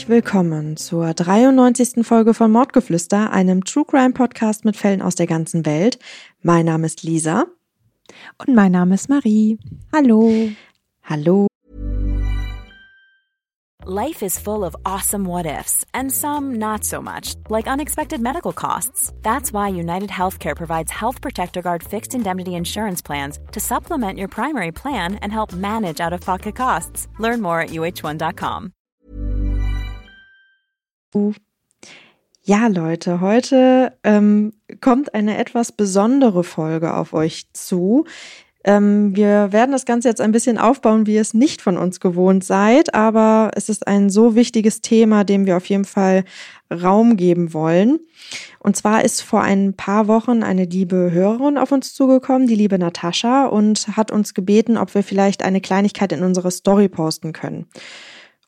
Herzlich willkommen zur 93. Folge von Mordgeflüster, einem True Crime Podcast mit Fällen aus der ganzen Welt. Mein Name ist Lisa. Und mein Name ist Marie. Hallo. Hallo. Life is full of awesome what ifs, and some not so much, like unexpected medical costs. That's why United Healthcare provides Health Protector Guard fixed indemnity insurance plans to supplement your primary plan and help manage out of pocket costs. Learn more at uh1.com. Ja, Leute, heute ähm, kommt eine etwas besondere Folge auf euch zu. Ähm, wir werden das Ganze jetzt ein bisschen aufbauen, wie ihr es nicht von uns gewohnt seid, aber es ist ein so wichtiges Thema, dem wir auf jeden Fall Raum geben wollen. Und zwar ist vor ein paar Wochen eine liebe Hörerin auf uns zugekommen, die liebe Natascha, und hat uns gebeten, ob wir vielleicht eine Kleinigkeit in unsere Story posten können.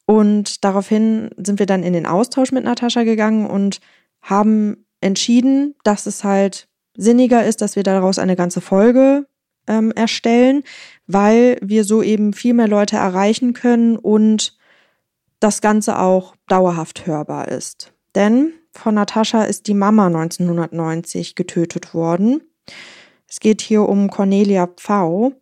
Und daraufhin sind wir dann in den Austausch mit Natascha gegangen und haben entschieden, dass es halt sinniger ist, dass wir daraus eine ganze Folge ähm, erstellen, weil wir so eben viel mehr Leute erreichen können und das Ganze auch dauerhaft hörbar ist. Denn von Natascha ist die Mama 1990 getötet worden. Es geht hier um Cornelia Pfau.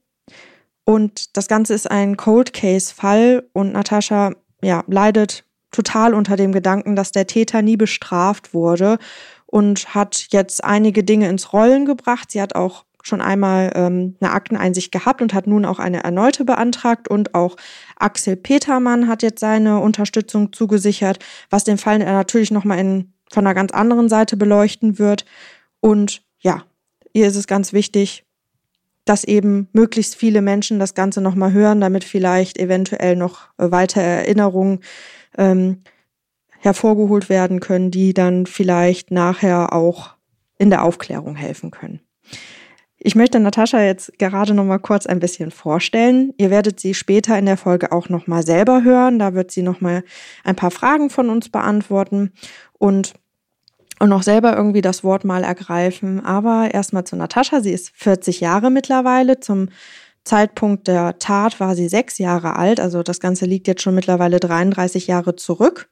Und das Ganze ist ein Cold Case Fall und Natascha ja, leidet total unter dem Gedanken, dass der Täter nie bestraft wurde und hat jetzt einige Dinge ins Rollen gebracht. Sie hat auch schon einmal ähm, eine Akteneinsicht gehabt und hat nun auch eine erneute beantragt und auch Axel Petermann hat jetzt seine Unterstützung zugesichert, was den Fall natürlich nochmal in, von einer ganz anderen Seite beleuchten wird. Und ja, ihr ist es ganz wichtig, dass eben möglichst viele Menschen das Ganze nochmal hören, damit vielleicht eventuell noch weitere Erinnerungen ähm, hervorgeholt werden können, die dann vielleicht nachher auch in der Aufklärung helfen können. Ich möchte Natascha jetzt gerade noch mal kurz ein bisschen vorstellen. Ihr werdet sie später in der Folge auch noch mal selber hören. Da wird sie noch mal ein paar Fragen von uns beantworten und und noch selber irgendwie das Wort mal ergreifen. Aber erstmal zu Natascha. Sie ist 40 Jahre mittlerweile. Zum Zeitpunkt der Tat war sie sechs Jahre alt. Also das Ganze liegt jetzt schon mittlerweile 33 Jahre zurück.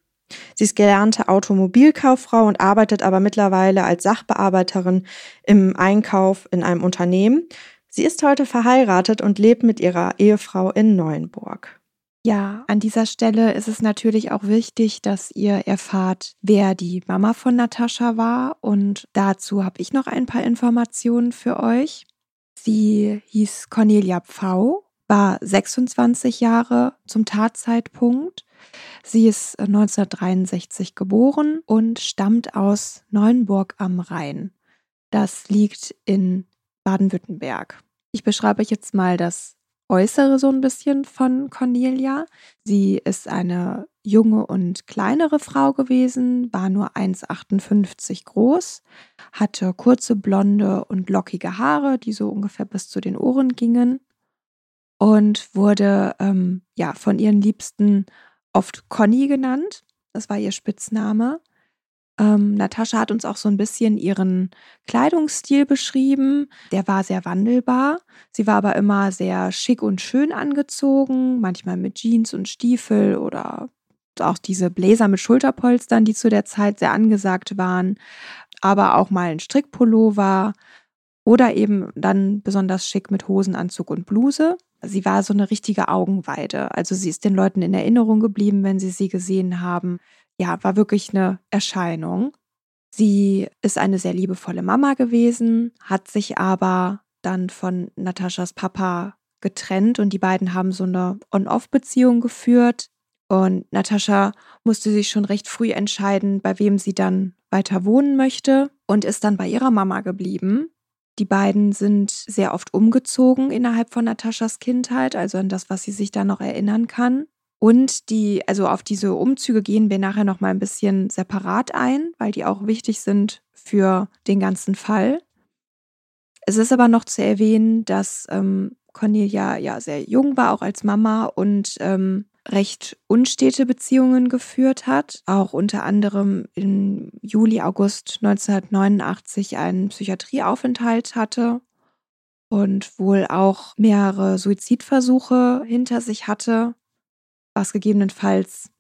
Sie ist gelernte Automobilkauffrau und arbeitet aber mittlerweile als Sachbearbeiterin im Einkauf in einem Unternehmen. Sie ist heute verheiratet und lebt mit ihrer Ehefrau in Neuenburg. Ja, an dieser Stelle ist es natürlich auch wichtig, dass ihr erfahrt, wer die Mama von Natascha war. Und dazu habe ich noch ein paar Informationen für euch. Sie hieß Cornelia Pfau, war 26 Jahre zum Tatzeitpunkt Sie ist 1963 geboren und stammt aus Neuenburg am Rhein. Das liegt in Baden-Württemberg. Ich beschreibe euch jetzt mal das Äußere so ein bisschen von Cornelia. Sie ist eine junge und kleinere Frau gewesen, war nur 1,58 groß, hatte kurze blonde und lockige Haare, die so ungefähr bis zu den Ohren gingen und wurde ähm, ja von ihren Liebsten oft Conny genannt. Das war ihr Spitzname. Ähm, Natascha hat uns auch so ein bisschen ihren Kleidungsstil beschrieben. Der war sehr wandelbar. Sie war aber immer sehr schick und schön angezogen, manchmal mit Jeans und Stiefel oder auch diese Bläser mit Schulterpolstern, die zu der Zeit sehr angesagt waren, aber auch mal ein Strickpullover oder eben dann besonders schick mit Hosenanzug und Bluse sie war so eine richtige Augenweide. Also sie ist den Leuten in Erinnerung geblieben, wenn sie sie gesehen haben. Ja, war wirklich eine Erscheinung. Sie ist eine sehr liebevolle Mama gewesen, hat sich aber dann von Nataschas Papa getrennt und die beiden haben so eine On-Off-Beziehung geführt. Und Natascha musste sich schon recht früh entscheiden, bei wem sie dann weiter wohnen möchte und ist dann bei ihrer Mama geblieben. Die beiden sind sehr oft umgezogen innerhalb von Nataschas Kindheit, also an das, was sie sich da noch erinnern kann. Und die, also auf diese Umzüge gehen wir nachher noch mal ein bisschen separat ein, weil die auch wichtig sind für den ganzen Fall. Es ist aber noch zu erwähnen, dass ähm, Cornelia ja sehr jung war, auch als Mama und ähm, recht unstete Beziehungen geführt hat, auch unter anderem im Juli, August 1989 einen Psychiatrieaufenthalt hatte und wohl auch mehrere Suizidversuche hinter sich hatte, was gegebenenfalls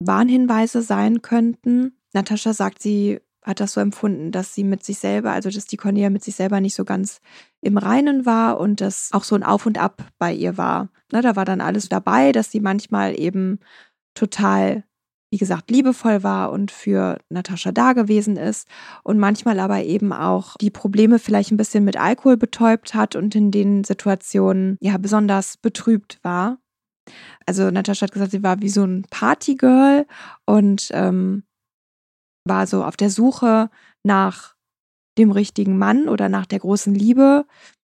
Warnhinweise sein könnten. Natascha sagt, sie hat das so empfunden, dass sie mit sich selber, also dass die Cornelia mit sich selber nicht so ganz im Reinen war und dass auch so ein Auf und Ab bei ihr war. Ne, da war dann alles dabei, dass sie manchmal eben total, wie gesagt, liebevoll war und für Natascha da gewesen ist und manchmal aber eben auch die Probleme vielleicht ein bisschen mit Alkohol betäubt hat und in den Situationen ja besonders betrübt war. Also Natascha hat gesagt, sie war wie so ein Partygirl und ähm, war so auf der Suche nach dem richtigen Mann oder nach der großen Liebe,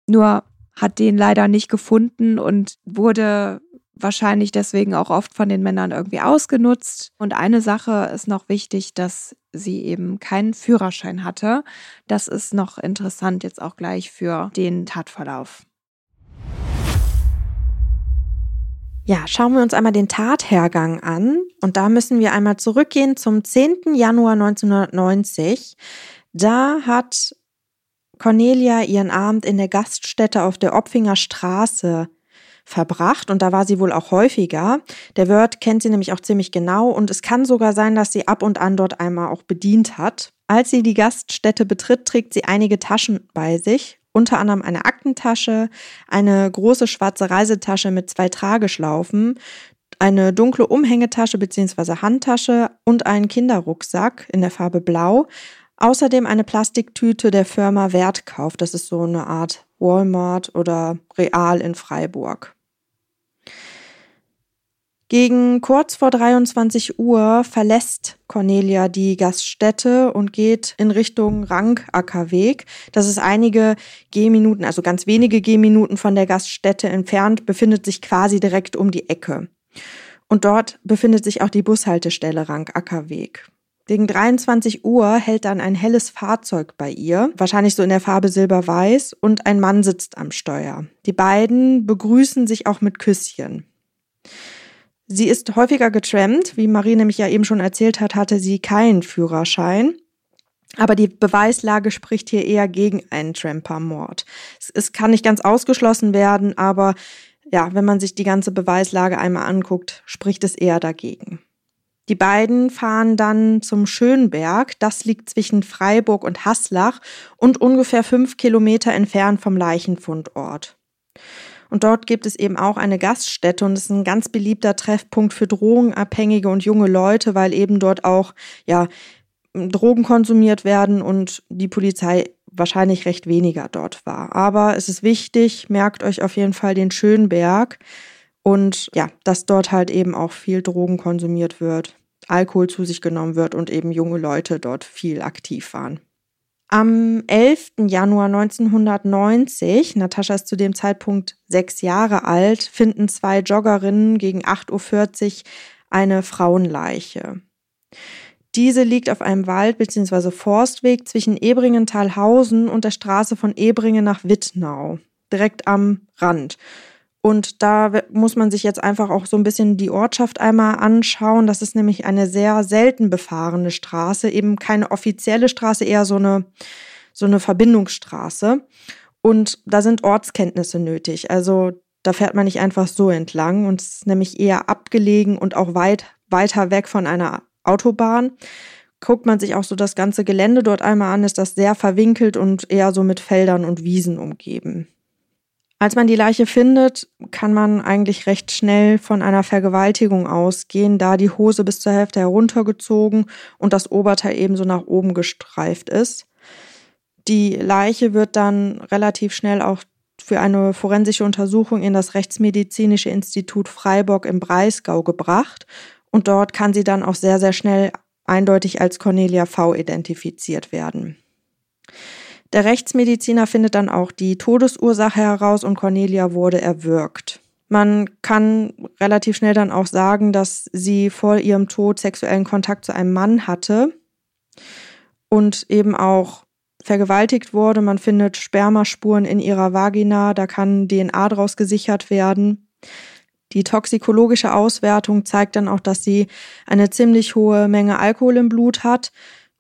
nur hat den leider nicht gefunden und wurde wahrscheinlich deswegen auch oft von den Männern irgendwie ausgenutzt. Und eine Sache ist noch wichtig, dass sie eben keinen Führerschein hatte. Das ist noch interessant jetzt auch gleich für den Tatverlauf. Ja, schauen wir uns einmal den Tathergang an. Und da müssen wir einmal zurückgehen zum 10. Januar 1990. Da hat Cornelia ihren Abend in der Gaststätte auf der Opfinger Straße verbracht und da war sie wohl auch häufiger. Der Wirt kennt sie nämlich auch ziemlich genau und es kann sogar sein, dass sie ab und an dort einmal auch bedient hat. Als sie die Gaststätte betritt, trägt sie einige Taschen bei sich unter anderem eine Aktentasche, eine große schwarze Reisetasche mit zwei Trageschlaufen, eine dunkle Umhängetasche bzw. Handtasche und einen Kinderrucksack in der Farbe Blau. Außerdem eine Plastiktüte der Firma Wertkauf. Das ist so eine Art Walmart oder Real in Freiburg. Gegen kurz vor 23 Uhr verlässt Cornelia die Gaststätte und geht in Richtung Rankackerweg. Das ist einige Gehminuten, also ganz wenige Gehminuten von der Gaststätte entfernt, befindet sich quasi direkt um die Ecke. Und dort befindet sich auch die Bushaltestelle Rankackerweg. Gegen 23 Uhr hält dann ein helles Fahrzeug bei ihr, wahrscheinlich so in der Farbe silberweiß, und ein Mann sitzt am Steuer. Die beiden begrüßen sich auch mit Küsschen. Sie ist häufiger getrampt. Wie Marie nämlich ja eben schon erzählt hat, hatte sie keinen Führerschein. Aber die Beweislage spricht hier eher gegen einen Tramper-Mord. Es, es kann nicht ganz ausgeschlossen werden, aber ja, wenn man sich die ganze Beweislage einmal anguckt, spricht es eher dagegen. Die beiden fahren dann zum Schönberg. Das liegt zwischen Freiburg und Haslach und ungefähr fünf Kilometer entfernt vom Leichenfundort. Und dort gibt es eben auch eine Gaststätte und es ist ein ganz beliebter Treffpunkt für Drogenabhängige und junge Leute, weil eben dort auch, ja, Drogen konsumiert werden und die Polizei wahrscheinlich recht weniger dort war. Aber es ist wichtig, merkt euch auf jeden Fall den Schönberg und ja, dass dort halt eben auch viel Drogen konsumiert wird, Alkohol zu sich genommen wird und eben junge Leute dort viel aktiv waren. Am 11. Januar 1990, Natascha ist zu dem Zeitpunkt sechs Jahre alt, finden zwei Joggerinnen gegen 8.40 Uhr eine Frauenleiche. Diese liegt auf einem Wald- bzw. Forstweg zwischen Ebringen-Talhausen und der Straße von Ebringen nach Wittnau, direkt am Rand. Und da muss man sich jetzt einfach auch so ein bisschen die Ortschaft einmal anschauen. Das ist nämlich eine sehr selten befahrene Straße, eben keine offizielle Straße, eher so eine, so eine Verbindungsstraße. Und da sind Ortskenntnisse nötig. Also da fährt man nicht einfach so entlang und es ist nämlich eher abgelegen und auch weit weiter weg von einer Autobahn. Guckt man sich auch so das ganze Gelände dort einmal an, ist das sehr verwinkelt und eher so mit Feldern und Wiesen umgeben. Als man die Leiche findet, kann man eigentlich recht schnell von einer Vergewaltigung ausgehen, da die Hose bis zur Hälfte heruntergezogen und das Oberteil ebenso nach oben gestreift ist. Die Leiche wird dann relativ schnell auch für eine forensische Untersuchung in das Rechtsmedizinische Institut Freiburg im Breisgau gebracht und dort kann sie dann auch sehr, sehr schnell eindeutig als Cornelia V identifiziert werden. Der Rechtsmediziner findet dann auch die Todesursache heraus und Cornelia wurde erwürgt. Man kann relativ schnell dann auch sagen, dass sie vor ihrem Tod sexuellen Kontakt zu einem Mann hatte und eben auch vergewaltigt wurde. Man findet Spermaspuren in ihrer Vagina, da kann DNA draus gesichert werden. Die toxikologische Auswertung zeigt dann auch, dass sie eine ziemlich hohe Menge Alkohol im Blut hat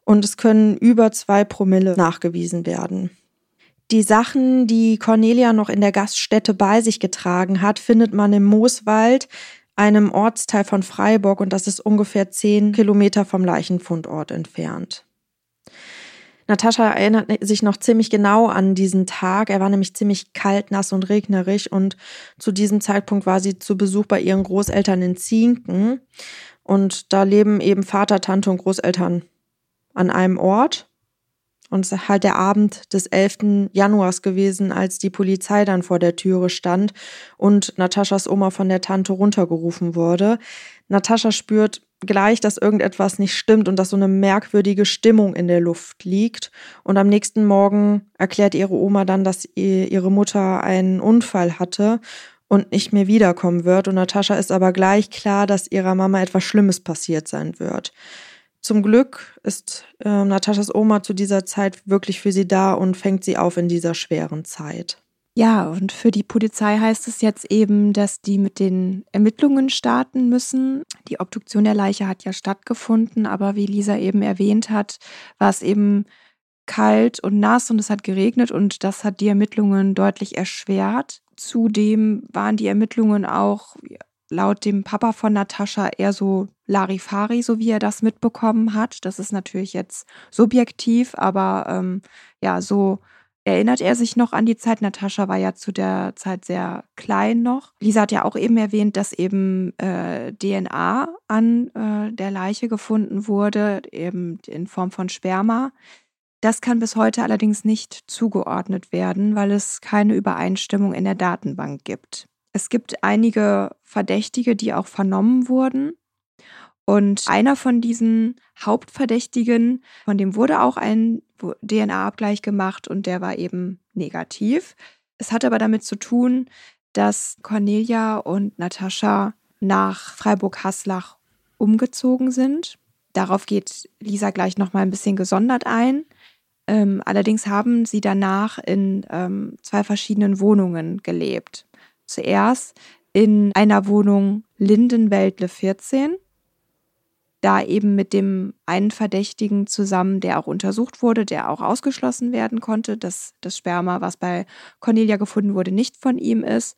und es können über zwei Promille nachgewiesen werden. Die Sachen, die Cornelia noch in der Gaststätte bei sich getragen hat, findet man im Mooswald einem Ortsteil von Freiburg und das ist ungefähr zehn Kilometer vom Leichenfundort entfernt. Natascha erinnert sich noch ziemlich genau an diesen Tag. Er war nämlich ziemlich kalt, nass und regnerig und zu diesem Zeitpunkt war sie zu Besuch bei ihren Großeltern in Zienken. Und da leben eben Vater, Tante und Großeltern an einem Ort. Und es ist halt der Abend des 11. Januars gewesen, als die Polizei dann vor der Türe stand und Nataschas Oma von der Tante runtergerufen wurde. Natascha spürt gleich, dass irgendetwas nicht stimmt und dass so eine merkwürdige Stimmung in der Luft liegt. Und am nächsten Morgen erklärt ihre Oma dann, dass ihre Mutter einen Unfall hatte und nicht mehr wiederkommen wird. Und Natascha ist aber gleich klar, dass ihrer Mama etwas Schlimmes passiert sein wird. Zum Glück ist äh, Nataschas Oma zu dieser Zeit wirklich für sie da und fängt sie auf in dieser schweren Zeit. Ja, und für die Polizei heißt es jetzt eben, dass die mit den Ermittlungen starten müssen. Die Obduktion der Leiche hat ja stattgefunden, aber wie Lisa eben erwähnt hat, war es eben kalt und nass und es hat geregnet und das hat die Ermittlungen deutlich erschwert. Zudem waren die Ermittlungen auch laut dem Papa von Natascha eher so Larifari, so wie er das mitbekommen hat. Das ist natürlich jetzt subjektiv, aber ähm, ja, so erinnert er sich noch an die Zeit. Natascha war ja zu der Zeit sehr klein noch. Lisa hat ja auch eben erwähnt, dass eben äh, DNA an äh, der Leiche gefunden wurde, eben in Form von Sperma. Das kann bis heute allerdings nicht zugeordnet werden, weil es keine Übereinstimmung in der Datenbank gibt. Es gibt einige Verdächtige, die auch vernommen wurden. Und einer von diesen Hauptverdächtigen, von dem wurde auch ein DNA-Abgleich gemacht und der war eben negativ. Es hat aber damit zu tun, dass Cornelia und Natascha nach Freiburg-Haslach umgezogen sind. Darauf geht Lisa gleich noch mal ein bisschen gesondert ein. Ähm, allerdings haben sie danach in ähm, zwei verschiedenen Wohnungen gelebt. Zuerst in einer Wohnung Lindenwäldle 14 da eben mit dem einen Verdächtigen zusammen, der auch untersucht wurde, der auch ausgeschlossen werden konnte, dass das Sperma, was bei Cornelia gefunden wurde, nicht von ihm ist.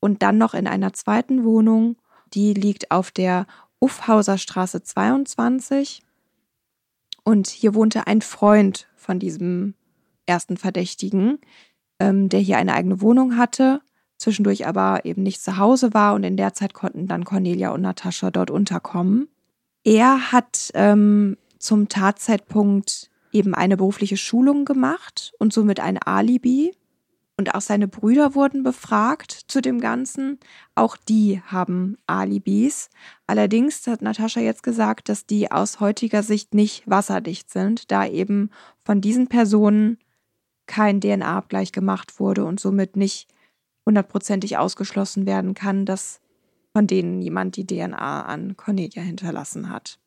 Und dann noch in einer zweiten Wohnung, die liegt auf der Uffhauser Straße 22. Und hier wohnte ein Freund von diesem ersten Verdächtigen, ähm, der hier eine eigene Wohnung hatte, zwischendurch aber eben nicht zu Hause war. Und in der Zeit konnten dann Cornelia und Natascha dort unterkommen. Er hat ähm, zum Tatzeitpunkt eben eine berufliche Schulung gemacht und somit ein Alibi. Und auch seine Brüder wurden befragt zu dem Ganzen. Auch die haben Alibis. Allerdings hat Natascha jetzt gesagt, dass die aus heutiger Sicht nicht wasserdicht sind, da eben von diesen Personen kein DNA-Abgleich gemacht wurde und somit nicht hundertprozentig ausgeschlossen werden kann, dass von denen jemand die DNA an Cornelia hinterlassen hat.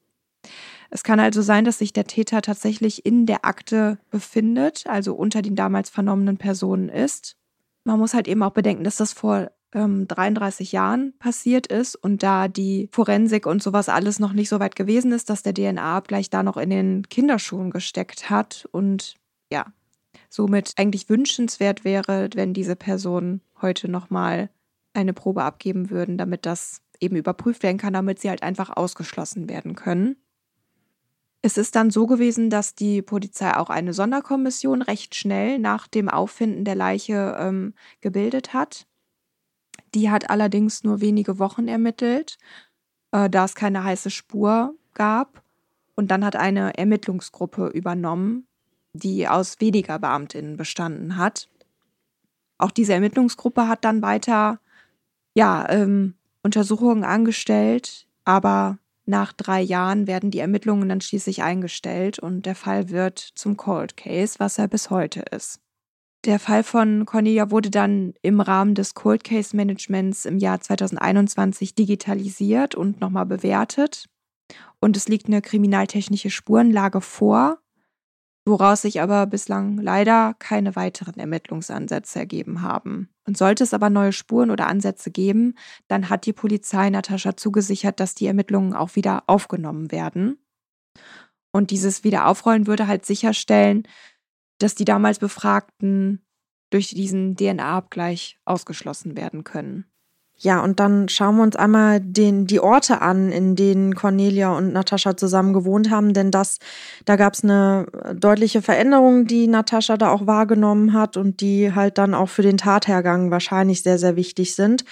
Es kann also sein, dass sich der Täter tatsächlich in der Akte befindet, also unter den damals vernommenen Personen ist. Man muss halt eben auch bedenken, dass das vor ähm, 33 Jahren passiert ist und da die Forensik und sowas alles noch nicht so weit gewesen ist, dass der DNA-Abgleich da noch in den Kinderschuhen gesteckt hat und ja, somit eigentlich wünschenswert wäre, wenn diese Person heute nochmal eine Probe abgeben würden, damit das eben überprüft werden kann, damit sie halt einfach ausgeschlossen werden können. Es ist dann so gewesen, dass die Polizei auch eine Sonderkommission recht schnell nach dem Auffinden der Leiche ähm, gebildet hat. Die hat allerdings nur wenige Wochen ermittelt, äh, da es keine heiße Spur gab. Und dann hat eine Ermittlungsgruppe übernommen, die aus weniger Beamtinnen bestanden hat. Auch diese Ermittlungsgruppe hat dann weiter ja, ähm, Untersuchungen angestellt, aber nach drei Jahren werden die Ermittlungen dann schließlich eingestellt und der Fall wird zum Cold Case, was er bis heute ist. Der Fall von Cornelia wurde dann im Rahmen des Cold Case Managements im Jahr 2021 digitalisiert und nochmal bewertet. Und es liegt eine kriminaltechnische Spurenlage vor, woraus sich aber bislang leider keine weiteren Ermittlungsansätze ergeben haben. Und sollte es aber neue Spuren oder Ansätze geben, dann hat die Polizei Natascha zugesichert, dass die Ermittlungen auch wieder aufgenommen werden. Und dieses Wiederaufrollen würde halt sicherstellen, dass die damals Befragten durch diesen DNA-Abgleich ausgeschlossen werden können. Ja, und dann schauen wir uns einmal den, die Orte an, in denen Cornelia und Natascha zusammen gewohnt haben, denn das, da gab es eine deutliche Veränderung, die Natascha da auch wahrgenommen hat und die halt dann auch für den Tathergang wahrscheinlich sehr, sehr wichtig sind.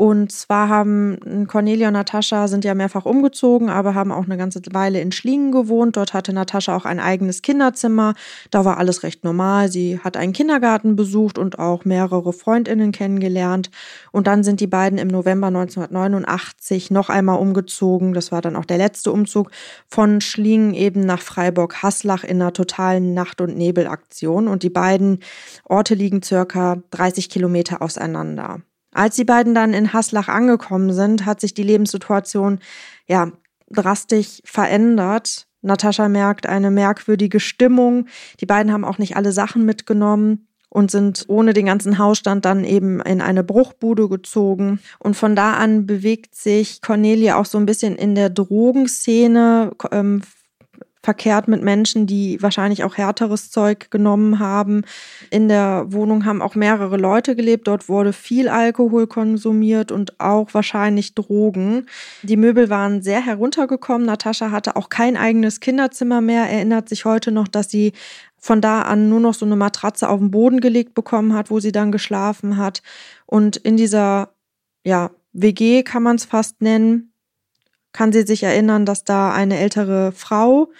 Und zwar haben Cornelia und Natascha sind ja mehrfach umgezogen, aber haben auch eine ganze Weile in Schlingen gewohnt. Dort hatte Natascha auch ein eigenes Kinderzimmer. Da war alles recht normal. Sie hat einen Kindergarten besucht und auch mehrere Freundinnen kennengelernt. Und dann sind die beiden im November 1989 noch einmal umgezogen. Das war dann auch der letzte Umzug von Schlingen eben nach Freiburg-Haslach in einer totalen Nacht- und Nebelaktion. Und die beiden Orte liegen circa 30 Kilometer auseinander. Als die beiden dann in Haslach angekommen sind, hat sich die Lebenssituation ja drastisch verändert. Natascha merkt eine merkwürdige Stimmung. Die beiden haben auch nicht alle Sachen mitgenommen und sind ohne den ganzen Hausstand dann eben in eine Bruchbude gezogen. Und von da an bewegt sich Cornelia auch so ein bisschen in der Drogenszene, ähm, verkehrt mit Menschen, die wahrscheinlich auch härteres Zeug genommen haben. In der Wohnung haben auch mehrere Leute gelebt. Dort wurde viel Alkohol konsumiert und auch wahrscheinlich Drogen. Die Möbel waren sehr heruntergekommen. Natascha hatte auch kein eigenes Kinderzimmer mehr. Erinnert sich heute noch, dass sie von da an nur noch so eine Matratze auf den Boden gelegt bekommen hat, wo sie dann geschlafen hat. Und in dieser, ja, WG kann man es fast nennen, kann sie sich erinnern, dass da eine ältere Frau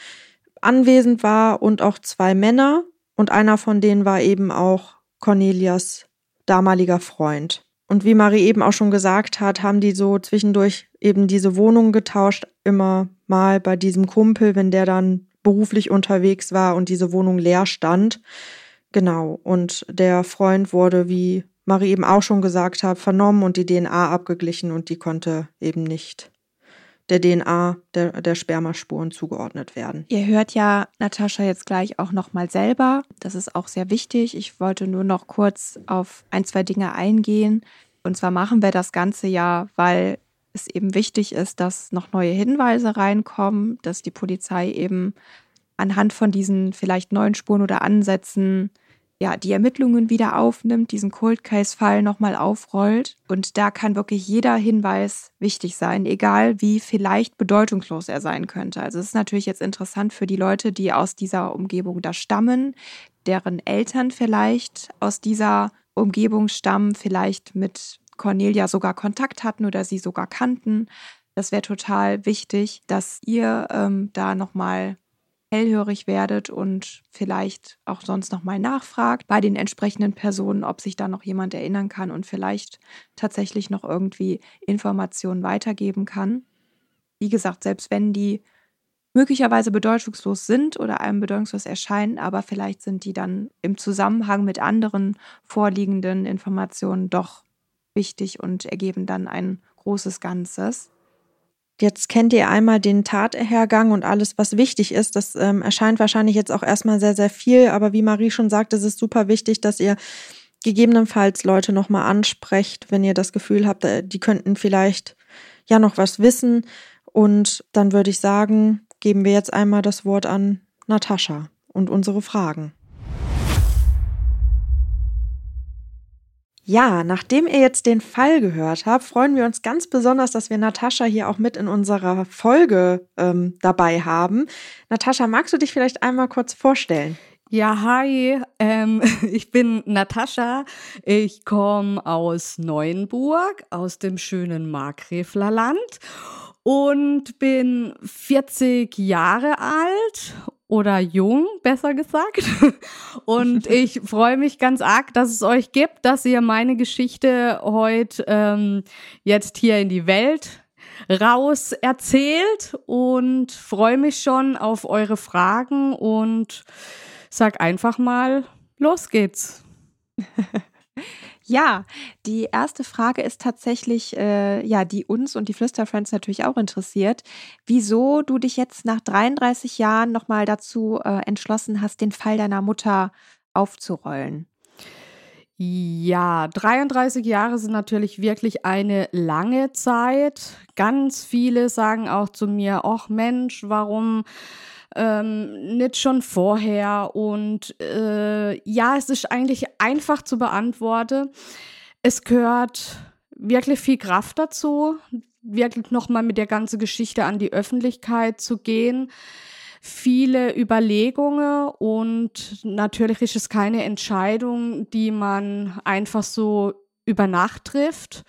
anwesend war und auch zwei Männer. Und einer von denen war eben auch Cornelias damaliger Freund. Und wie Marie eben auch schon gesagt hat, haben die so zwischendurch eben diese Wohnung getauscht, immer mal bei diesem Kumpel, wenn der dann beruflich unterwegs war und diese Wohnung leer stand. Genau. Und der Freund wurde, wie Marie eben auch schon gesagt hat, vernommen und die DNA abgeglichen und die konnte eben nicht der DNA der, der Spermaspuren zugeordnet werden. Ihr hört ja Natascha jetzt gleich auch nochmal selber. Das ist auch sehr wichtig. Ich wollte nur noch kurz auf ein, zwei Dinge eingehen. Und zwar machen wir das Ganze ja, weil es eben wichtig ist, dass noch neue Hinweise reinkommen, dass die Polizei eben anhand von diesen vielleicht neuen Spuren oder Ansätzen ja, die Ermittlungen wieder aufnimmt, diesen Cold Case-Fall nochmal aufrollt. Und da kann wirklich jeder Hinweis wichtig sein, egal wie vielleicht bedeutungslos er sein könnte. Also es ist natürlich jetzt interessant für die Leute, die aus dieser Umgebung da stammen, deren Eltern vielleicht aus dieser Umgebung stammen, vielleicht mit Cornelia sogar Kontakt hatten oder sie sogar kannten. Das wäre total wichtig, dass ihr ähm, da nochmal hellhörig werdet und vielleicht auch sonst nochmal nachfragt bei den entsprechenden Personen, ob sich da noch jemand erinnern kann und vielleicht tatsächlich noch irgendwie Informationen weitergeben kann. Wie gesagt, selbst wenn die möglicherweise bedeutungslos sind oder einem bedeutungslos erscheinen, aber vielleicht sind die dann im Zusammenhang mit anderen vorliegenden Informationen doch wichtig und ergeben dann ein großes Ganzes. Jetzt kennt ihr einmal den Tathergang und alles, was wichtig ist. Das ähm, erscheint wahrscheinlich jetzt auch erstmal sehr, sehr viel. Aber wie Marie schon sagte, es ist super wichtig, dass ihr gegebenenfalls Leute nochmal ansprecht, wenn ihr das Gefühl habt, äh, die könnten vielleicht ja noch was wissen. Und dann würde ich sagen, geben wir jetzt einmal das Wort an Natascha und unsere Fragen. Ja, nachdem ihr jetzt den Fall gehört habt, freuen wir uns ganz besonders, dass wir Natascha hier auch mit in unserer Folge ähm, dabei haben. Natascha, magst du dich vielleicht einmal kurz vorstellen? Ja, hi, ähm, ich bin Natascha. Ich komme aus Neuenburg, aus dem schönen Markgräflerland und bin 40 Jahre alt oder jung, besser gesagt. Und ich freue mich ganz arg, dass es euch gibt, dass ihr meine Geschichte heute ähm, jetzt hier in die Welt raus erzählt und freue mich schon auf eure Fragen und sag einfach mal, los geht's. Ja, die erste Frage ist tatsächlich, äh, ja, die uns und die Flüsterfriends natürlich auch interessiert. Wieso du dich jetzt nach 33 Jahren nochmal dazu äh, entschlossen hast, den Fall deiner Mutter aufzurollen? Ja, 33 Jahre sind natürlich wirklich eine lange Zeit. Ganz viele sagen auch zu mir, ach Mensch, warum ähm, nicht schon vorher. Und äh, ja, es ist eigentlich einfach zu beantworten. Es gehört wirklich viel Kraft dazu, wirklich nochmal mit der ganzen Geschichte an die Öffentlichkeit zu gehen. Viele Überlegungen und natürlich ist es keine Entscheidung, die man einfach so über Nacht trifft.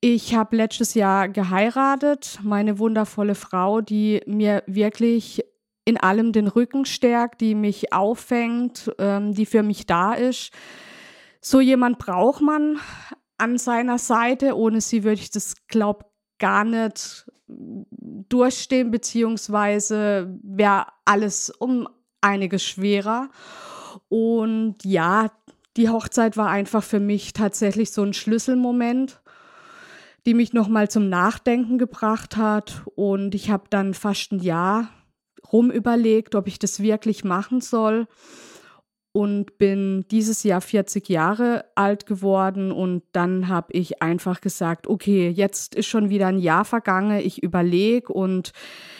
Ich habe letztes Jahr geheiratet, meine wundervolle Frau, die mir wirklich in allem den Rücken stärkt, die mich auffängt, ähm, die für mich da ist. So jemand braucht man an seiner Seite. Ohne sie würde ich das, glaube gar nicht durchstehen, beziehungsweise wäre alles um einiges schwerer. Und ja, die Hochzeit war einfach für mich tatsächlich so ein Schlüsselmoment, die mich nochmal zum Nachdenken gebracht hat. Und ich habe dann fast ein Jahr rumüberlegt, ob ich das wirklich machen soll und bin dieses Jahr 40 Jahre alt geworden und dann habe ich einfach gesagt, okay, jetzt ist schon wieder ein Jahr vergangen, ich überlege und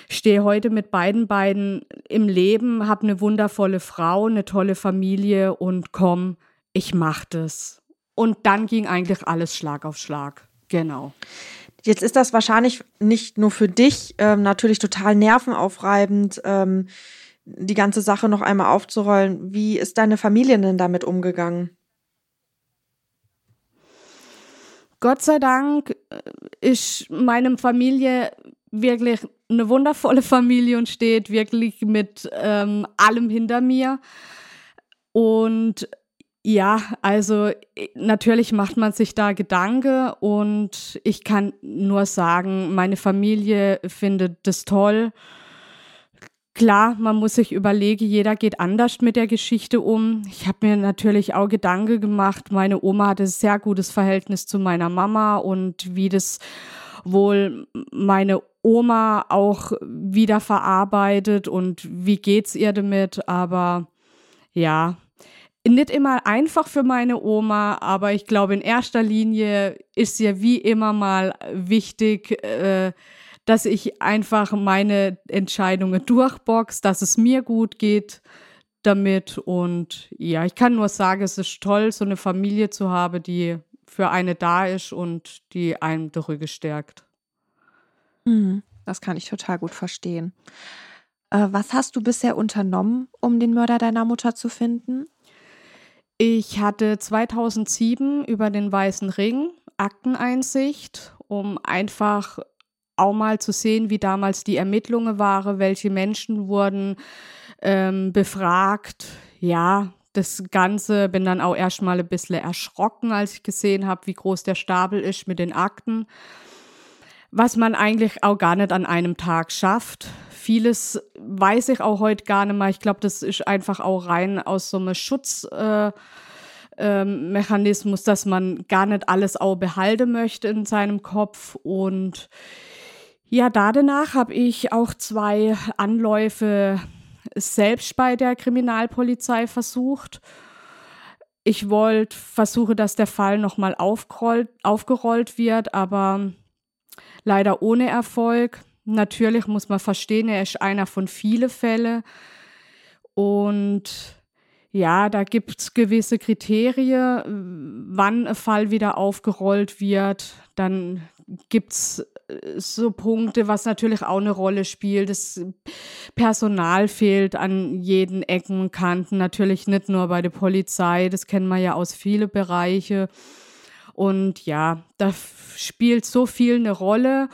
stehe heute mit beiden Beinen im Leben, habe eine wundervolle Frau, eine tolle Familie und komm, ich mach das. Und dann ging eigentlich alles Schlag auf Schlag. Genau. Jetzt ist das wahrscheinlich nicht nur für dich ähm, natürlich total nervenaufreibend. Ähm, die ganze Sache noch einmal aufzurollen. Wie ist deine Familie denn damit umgegangen? Gott sei Dank äh, ist meine Familie wirklich eine wundervolle Familie und steht wirklich mit ähm, allem hinter mir. Und ja, also natürlich macht man sich da Gedanken und ich kann nur sagen, meine Familie findet das toll Klar, man muss sich überlegen, jeder geht anders mit der Geschichte um. Ich habe mir natürlich auch Gedanken gemacht. Meine Oma hatte ein sehr gutes Verhältnis zu meiner Mama und wie das wohl meine Oma auch wieder verarbeitet und wie geht's ihr damit. Aber ja, nicht immer einfach für meine Oma, aber ich glaube, in erster Linie ist ihr wie immer mal wichtig, äh, dass ich einfach meine Entscheidungen durchbox, dass es mir gut geht damit. Und ja, ich kann nur sagen, es ist toll, so eine Familie zu haben, die für eine da ist und die einem die Rüge stärkt. Mhm, das kann ich total gut verstehen. Äh, was hast du bisher unternommen, um den Mörder deiner Mutter zu finden? Ich hatte 2007 über den Weißen Ring Akteneinsicht, um einfach auch mal zu sehen, wie damals die Ermittlungen waren, welche Menschen wurden ähm, befragt. Ja, das Ganze bin dann auch erstmal ein bisschen erschrocken, als ich gesehen habe, wie groß der Stapel ist mit den Akten. Was man eigentlich auch gar nicht an einem Tag schafft. Vieles weiß ich auch heute gar nicht mehr. Ich glaube, das ist einfach auch rein aus so einem Schutz. Äh, ähm, dass man gar nicht alles auch behalten möchte in seinem Kopf und ja, danach habe ich auch zwei Anläufe selbst bei der Kriminalpolizei versucht. Ich wollte versuche, dass der Fall nochmal aufgerollt wird, aber leider ohne Erfolg. Natürlich muss man verstehen, er ist einer von vielen Fällen. Und ja, da gibt es gewisse Kriterien, wann ein Fall wieder aufgerollt wird. Dann gibt es so Punkte, was natürlich auch eine Rolle spielt. Das Personal fehlt an jeden Ecken und Kanten, natürlich nicht nur bei der Polizei, das kennen wir ja aus vielen Bereichen. Und ja, da spielt so viel eine Rolle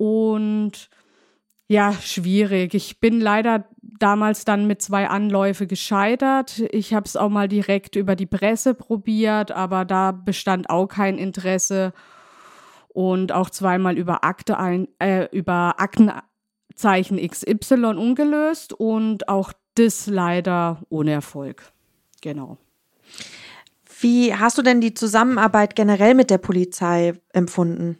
und ja, schwierig. Ich bin leider damals dann mit zwei Anläufe gescheitert. Ich habe es auch mal direkt über die Presse probiert, aber da bestand auch kein Interesse und auch zweimal über Akte ein, äh, über Aktenzeichen XY ungelöst und auch das leider ohne Erfolg. Genau. Wie hast du denn die Zusammenarbeit generell mit der Polizei empfunden?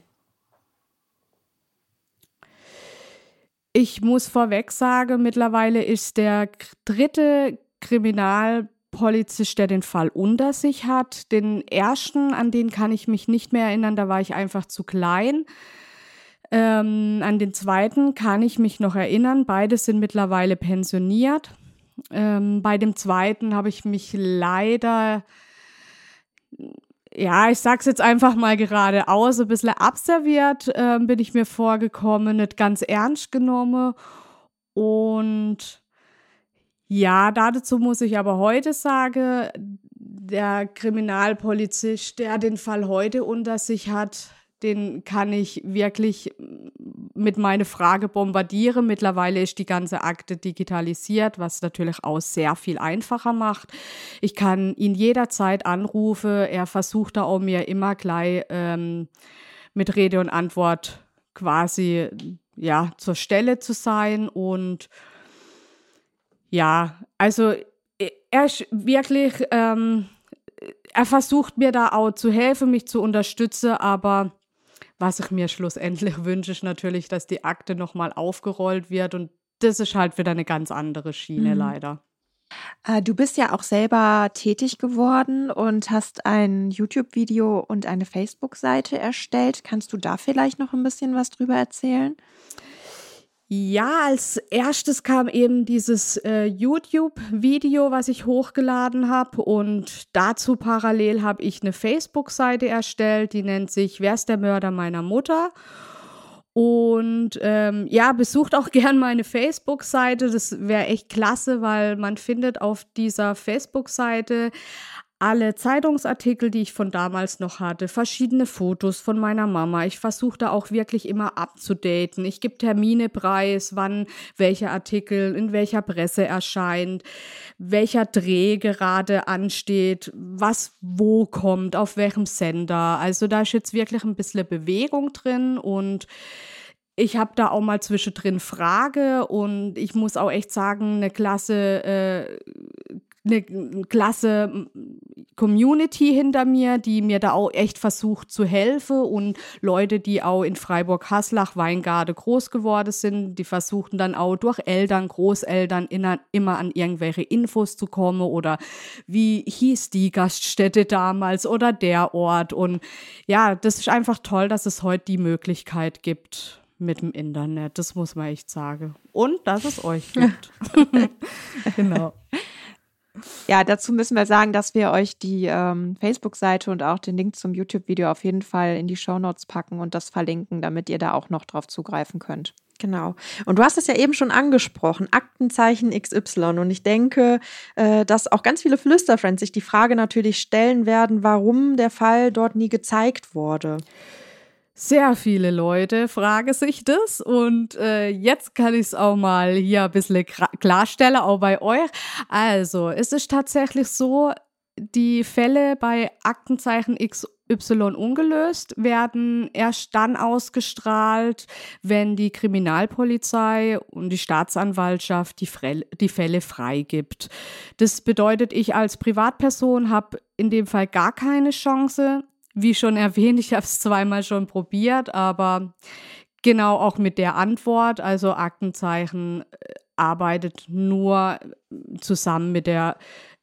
Ich muss vorweg sagen, mittlerweile ist der dritte Kriminal Polizist, der den Fall unter sich hat. Den ersten, an den kann ich mich nicht mehr erinnern, da war ich einfach zu klein. Ähm, an den zweiten kann ich mich noch erinnern. Beide sind mittlerweile pensioniert. Ähm, bei dem zweiten habe ich mich leider ja, ich sag's jetzt einfach mal geradeaus, ein bisschen abserviert äh, bin ich mir vorgekommen, nicht ganz ernst genommen. Und ja, dazu muss ich aber heute sagen, der Kriminalpolizist, der den Fall heute unter sich hat, den kann ich wirklich mit meiner Frage bombardieren. Mittlerweile ist die ganze Akte digitalisiert, was natürlich auch sehr viel einfacher macht. Ich kann ihn jederzeit anrufen. Er versucht da auch mir immer gleich ähm, mit Rede und Antwort quasi ja zur Stelle zu sein und ja, also er ist wirklich, ähm, er versucht mir da auch zu helfen, mich zu unterstützen, aber was ich mir schlussendlich wünsche, ist natürlich, dass die Akte nochmal aufgerollt wird und das ist halt wieder eine ganz andere Schiene mhm. leider. Äh, du bist ja auch selber tätig geworden und hast ein YouTube-Video und eine Facebook-Seite erstellt. Kannst du da vielleicht noch ein bisschen was drüber erzählen? Ja, als erstes kam eben dieses äh, YouTube-Video, was ich hochgeladen habe. Und dazu parallel habe ich eine Facebook-Seite erstellt, die nennt sich Wer ist der Mörder meiner Mutter? Und ähm, ja, besucht auch gern meine Facebook-Seite. Das wäre echt klasse, weil man findet auf dieser Facebook-Seite alle Zeitungsartikel, die ich von damals noch hatte, verschiedene Fotos von meiner Mama. Ich versuche da auch wirklich immer abzudaten. Ich gebe Termine preis, wann welcher Artikel in welcher Presse erscheint, welcher Dreh gerade ansteht, was wo kommt, auf welchem Sender. Also da ist jetzt wirklich ein bisschen Bewegung drin und ich habe da auch mal zwischendrin Frage und ich muss auch echt sagen, eine klasse äh, eine klasse Community hinter mir, die mir da auch echt versucht zu helfen und Leute, die auch in Freiburg-Haslach, Weingarde groß geworden sind, die versuchten dann auch durch Eltern, Großeltern immer an irgendwelche Infos zu kommen oder wie hieß die Gaststätte damals oder der Ort und ja, das ist einfach toll, dass es heute die Möglichkeit gibt mit dem Internet, das muss man echt sagen. Und dass es euch gibt. genau. Ja, dazu müssen wir sagen, dass wir euch die ähm, Facebook-Seite und auch den Link zum YouTube-Video auf jeden Fall in die Show Notes packen und das verlinken, damit ihr da auch noch drauf zugreifen könnt. Genau. Und du hast es ja eben schon angesprochen, Aktenzeichen XY. Und ich denke, äh, dass auch ganz viele Flüsterfriends sich die Frage natürlich stellen werden, warum der Fall dort nie gezeigt wurde. Sehr viele Leute fragen sich das und äh, jetzt kann ich es auch mal hier ein bisschen klarstellen, auch bei euch. Also, es ist tatsächlich so, die Fälle bei Aktenzeichen XY ungelöst werden erst dann ausgestrahlt, wenn die Kriminalpolizei und die Staatsanwaltschaft die, Fre die Fälle freigibt. Das bedeutet, ich als Privatperson habe in dem Fall gar keine Chance, wie schon erwähnt, ich habe es zweimal schon probiert, aber genau auch mit der Antwort, also Aktenzeichen äh, arbeitet nur zusammen mit der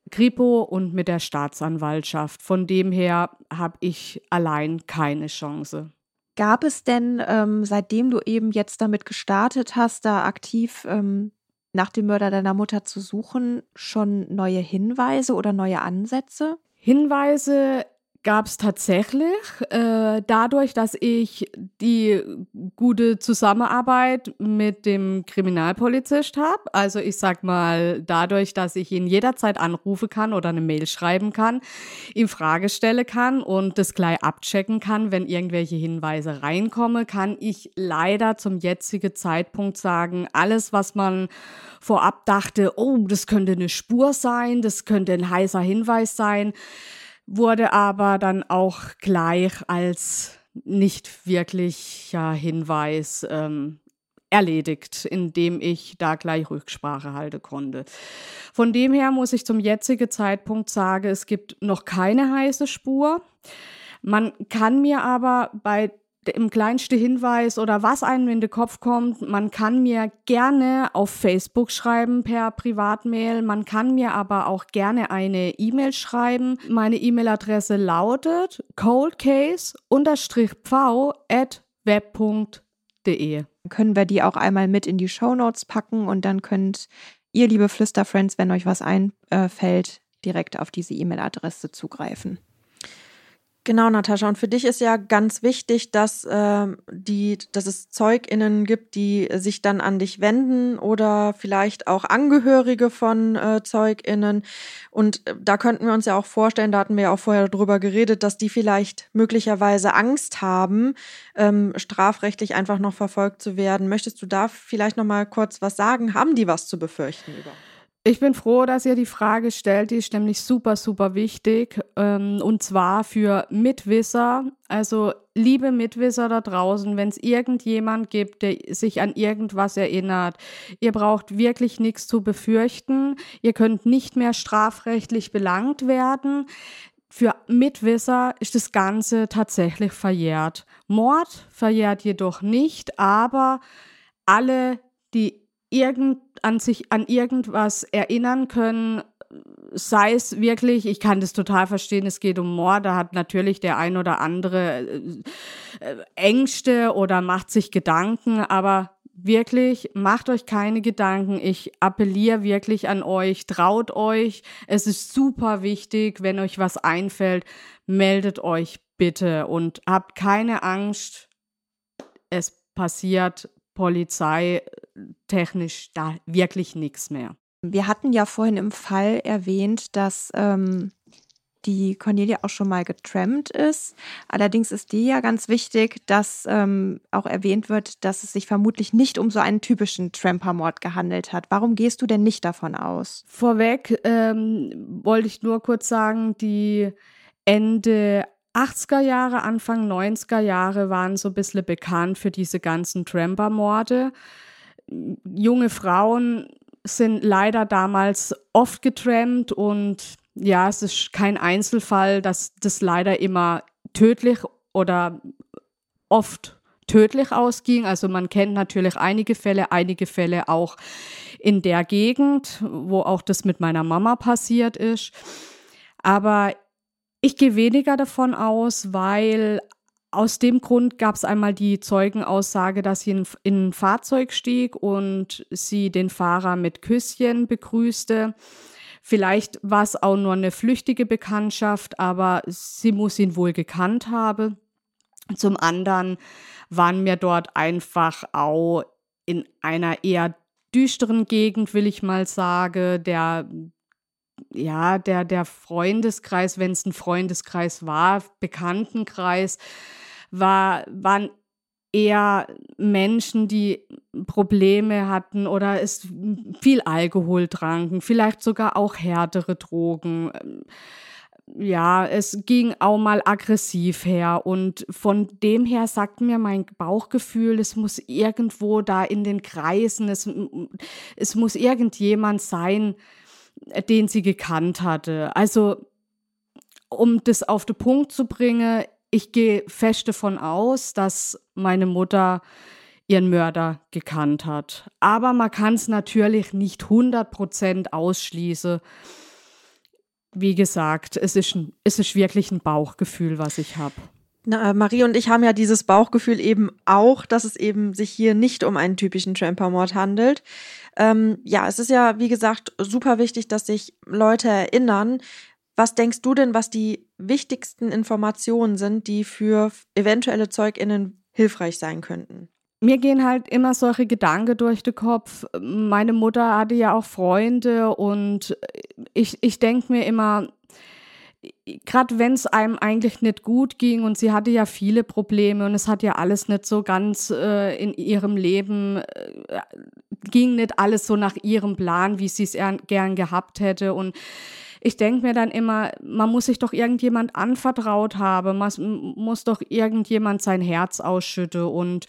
Kripo und mit der Staatsanwaltschaft. Von dem her habe ich allein keine Chance. Gab es denn, ähm, seitdem du eben jetzt damit gestartet hast, da aktiv ähm, nach dem Mörder deiner Mutter zu suchen, schon neue Hinweise oder neue Ansätze? Hinweise gab es tatsächlich äh, dadurch, dass ich die gute Zusammenarbeit mit dem Kriminalpolizist habe. Also ich sag mal, dadurch, dass ich ihn jederzeit anrufen kann oder eine Mail schreiben kann, ihm Frage stellen kann und das gleich abchecken kann, wenn irgendwelche Hinweise reinkommen, kann ich leider zum jetzigen Zeitpunkt sagen, alles, was man vorab dachte, oh, das könnte eine Spur sein, das könnte ein heißer Hinweis sein, wurde aber dann auch gleich als nicht wirklicher Hinweis ähm, erledigt, indem ich da gleich Rücksprache halten konnte. Von dem her muss ich zum jetzigen Zeitpunkt sagen, es gibt noch keine heiße Spur. Man kann mir aber bei im kleinsten Hinweis oder was einem in den Kopf kommt. Man kann mir gerne auf Facebook schreiben per Privatmail. Man kann mir aber auch gerne eine E-Mail schreiben. Meine E-Mail-Adresse lautet coldcase-v at web.de. Können wir die auch einmal mit in die Show Notes packen und dann könnt ihr, liebe Flüsterfriends, wenn euch was einfällt, direkt auf diese E-Mail-Adresse zugreifen. Genau, Natascha. Und für dich ist ja ganz wichtig, dass, äh, die, dass es ZeugInnen gibt, die sich dann an dich wenden oder vielleicht auch Angehörige von äh, ZeugInnen. Und äh, da könnten wir uns ja auch vorstellen, da hatten wir ja auch vorher drüber geredet, dass die vielleicht möglicherweise Angst haben, ähm, strafrechtlich einfach noch verfolgt zu werden. Möchtest du da vielleicht noch mal kurz was sagen? Haben die was zu befürchten überhaupt? Ich bin froh, dass ihr die Frage stellt. Die ist nämlich super, super wichtig. Ähm, und zwar für Mitwisser. Also, liebe Mitwisser da draußen, wenn es irgendjemand gibt, der sich an irgendwas erinnert, ihr braucht wirklich nichts zu befürchten. Ihr könnt nicht mehr strafrechtlich belangt werden. Für Mitwisser ist das Ganze tatsächlich verjährt. Mord verjährt jedoch nicht, aber alle, die irgend, an sich an irgendwas erinnern können, sei es wirklich, ich kann das total verstehen, es geht um Mord, da hat natürlich der ein oder andere äh, äh, Ängste oder macht sich Gedanken, aber wirklich, macht euch keine Gedanken. Ich appelliere wirklich an euch, traut euch. Es ist super wichtig, wenn euch was einfällt, meldet euch bitte und habt keine Angst. Es passiert polizeitechnisch da wirklich nichts mehr. Wir hatten ja vorhin im Fall erwähnt, dass ähm, die Cornelia auch schon mal getrampt ist. Allerdings ist dir ja ganz wichtig, dass ähm, auch erwähnt wird, dass es sich vermutlich nicht um so einen typischen Trampermord gehandelt hat. Warum gehst du denn nicht davon aus? Vorweg ähm, wollte ich nur kurz sagen, die Ende 80er Jahre, Anfang 90er Jahre waren so ein bisschen bekannt für diese ganzen Tramper-Morde. Junge Frauen sind leider damals oft getrampt und ja, es ist kein Einzelfall, dass das leider immer tödlich oder oft tödlich ausging. Also man kennt natürlich einige Fälle, einige Fälle auch in der Gegend, wo auch das mit meiner Mama passiert ist. Aber ich gehe weniger davon aus, weil aus dem Grund gab es einmal die Zeugenaussage, dass sie in, in ein Fahrzeug stieg und sie den Fahrer mit Küsschen begrüßte. Vielleicht war es auch nur eine flüchtige Bekanntschaft, aber sie muss ihn wohl gekannt haben. Zum anderen waren wir dort einfach auch in einer eher düsteren Gegend, will ich mal sagen. Der ja, der, der Freundeskreis, wenn es ein Freundeskreis war, Bekanntenkreis, war, waren eher Menschen, die Probleme hatten oder es viel Alkohol tranken, vielleicht sogar auch härtere Drogen. Ja, es ging auch mal aggressiv her und von dem her sagt mir mein Bauchgefühl, es muss irgendwo da in den Kreisen, es, es muss irgendjemand sein, den sie gekannt hatte. Also, um das auf den Punkt zu bringen, ich gehe fest davon aus, dass meine Mutter ihren Mörder gekannt hat. Aber man kann es natürlich nicht 100% ausschließen. Wie gesagt, es ist, ein, es ist wirklich ein Bauchgefühl, was ich habe. Na, äh, Marie und ich haben ja dieses Bauchgefühl eben auch, dass es eben sich hier nicht um einen typischen Trampermord handelt. Ähm, ja, es ist ja, wie gesagt, super wichtig, dass sich Leute erinnern. Was denkst du denn, was die wichtigsten Informationen sind, die für eventuelle ZeugInnen hilfreich sein könnten? Mir gehen halt immer solche Gedanken durch den Kopf. Meine Mutter hatte ja auch Freunde und ich, ich denke mir immer, gerade wenn es einem eigentlich nicht gut ging und sie hatte ja viele Probleme und es hat ja alles nicht so ganz äh, in ihrem Leben, äh, ging nicht alles so nach ihrem Plan, wie sie es gern gehabt hätte. Und ich denke mir dann immer, man muss sich doch irgendjemand anvertraut haben, man muss doch irgendjemand sein Herz ausschütten. Und